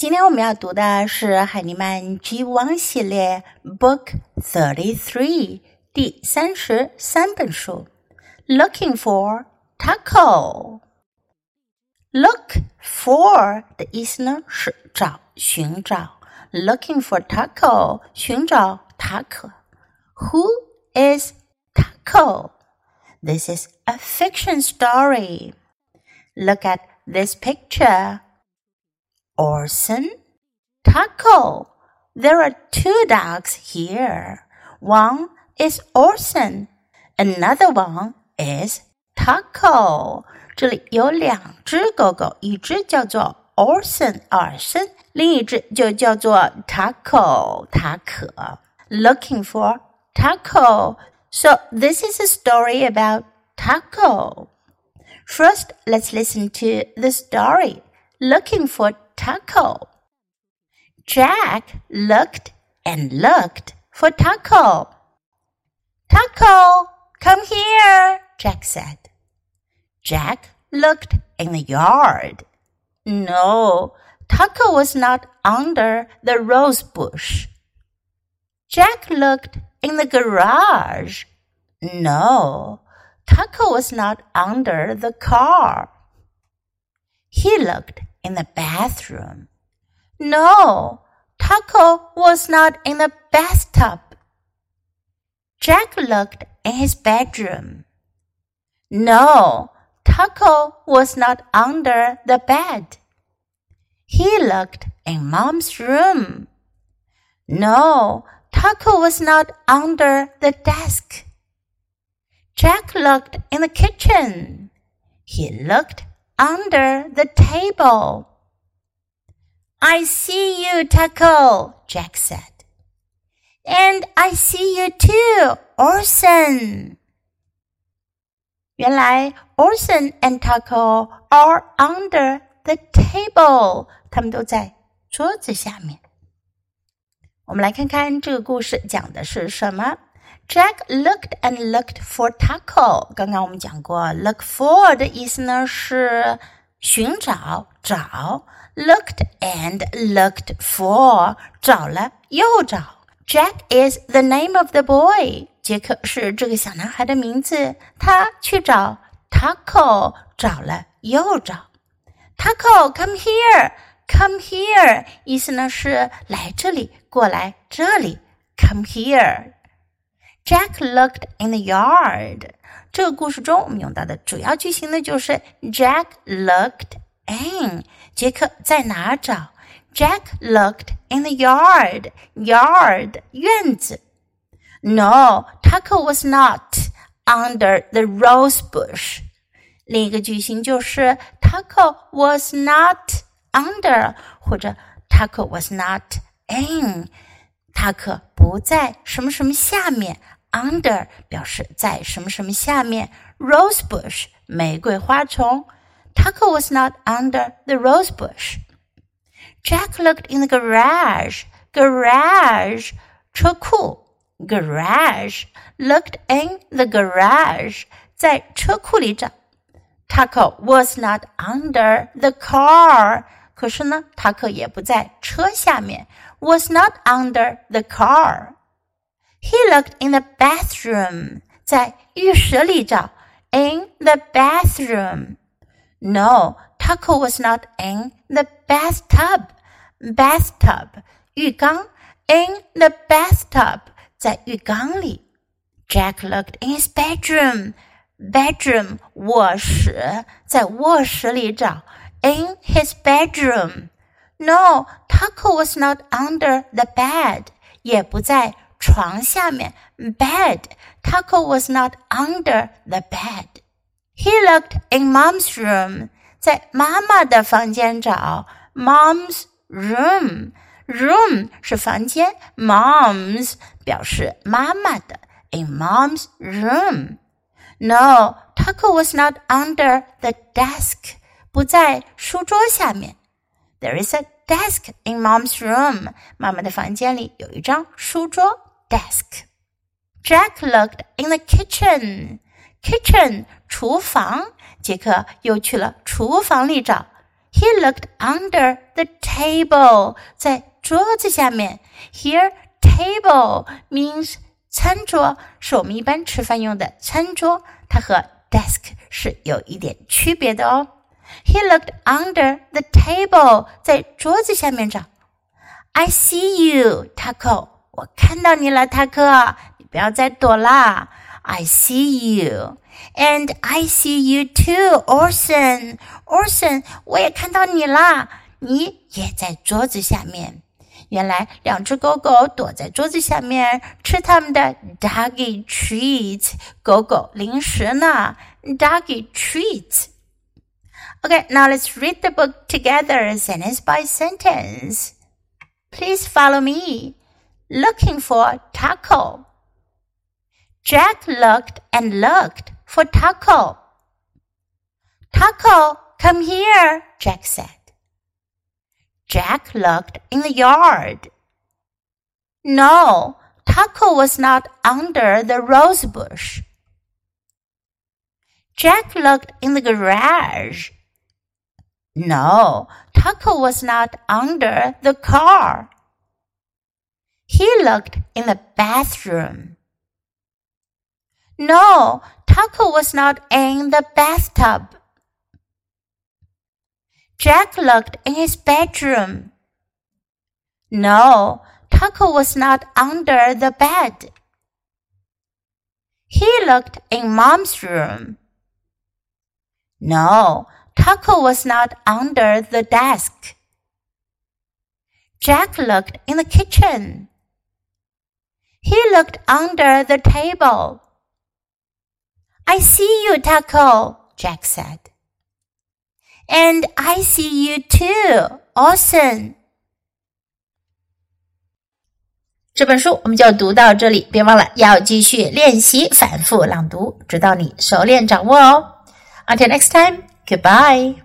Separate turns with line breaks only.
今天我们要读的是海尼曼 G 王系列 Book Thirty Three 第三十三本书。Looking for taco. Look for 的意思呢是找、寻找。Looking for taco，寻找塔可。Who is taco? This is a fiction story. Look at this picture. Orson, Taco. There are two dogs here. One is Orson, another one is Taco. 这里有两只狗狗，一只叫做 Orson 耳森，另一只就叫做 Taco 塔可。Looking for Taco. So this is a story about Taco. First, let's listen to the story. Looking for Taco. Jack looked and looked for Taco. Taco, come here, Jack said. Jack looked in the yard. No, Taco was not under the rose bush. Jack looked in the garage. No, Taco was not under the car. He looked in the bathroom. No, Taco was not in the bathtub. Jack looked in his bedroom. No, Taco was not under the bed. He looked in Mom's room. No, Taco was not under the desk. Jack looked in the kitchen. He looked under the table. I see you, Taco, Jack said. And I see you too, Orson. 原来 Orson and Taco are under the table，他们都在桌子下面。我们来看看这个故事讲的是什么。 Jack looked and looked for Taco。刚刚我们讲过，look for 的意思呢是寻找、找。Looked and looked for，找了又找。Jack is the name of the boy。杰克是这个小男孩的名字。他去找 Taco，找了又找。Taco，come here，come here，意思呢是来这里，过来这里。Come here。 Jack looked in the yard。这个故事中我们用到的主要句型呢，就是 Jack looked in。杰克在哪儿找？Jack looked in the yard. 院子。No, Taco was not under the rose bush。另一个句型就是 Taco was not under，或者 Taco was not in. in。塔克不在什么什么下面。under 表示在什么什么下面，rose bush 玫瑰花丛。Taco was not under the rose bush. Jack looked in the garage. Garage. 车库。Garage. Looked in the garage. 在车库里找。Taco was not under the car. 可是呢，塔克也不在车下面。Was not under the car. He looked in the bathroom. 在浴室里找，in the bathroom. No, Taco was not in the bathtub. Bathtub 浴缸，in the bathtub 在浴缸里。Jack looked in his bedroom. Bedroom 卧室，在卧室里找。In his bedroom. No, Taco was not under the bed. 也不在 床下面。Bed. Taco was not under the bed. He looked in Mom's room，在妈妈的房间找。Mom's room。room 是房间，Mom's 表示妈妈的。In Mom's room。No, Taco was not under the desk，不在书桌下面。There is a desk in Mom's room，妈妈的房间里有一张书桌 ，desk。Jack looked in the kitchen，kitchen 厨房，杰克又去了厨房里找。 He looked under the table，在桌子下面。Here table means 餐桌，是我们一般吃饭用的餐桌，它和 desk 是有一点区别的哦。He looked under the table，在桌子下面找。I see you, Taco， 我看到你了，塔克，你不要再躲啦。I see you. And I see you too, Orson. Orson，我也看到你啦，你也在桌子下面。原来两只狗狗躲在桌子下面吃它们的 doggy treat，狗狗零食呢，doggy treat。Okay, now let's read the book together, sentence by sentence. Please follow me. Looking for taco. Jack looked and looked for Taco. Taco, come here, Jack said. Jack looked in the yard. No, Taco was not under the rose bush. Jack looked in the garage. No, Taco was not under the car. He looked in the bathroom. No, Taco was not in the bathtub. Jack looked in his bedroom. No, Taco was not under the bed. He looked in Mom's room. No, Taco was not under the desk. Jack looked in the kitchen. He looked under the table. I see you, Taco, Jack said. And I see you too, Orson. 这本书我们就读到这里，别忘了要继续练习反复朗读，直到你熟练掌握哦。Until next time, goodbye.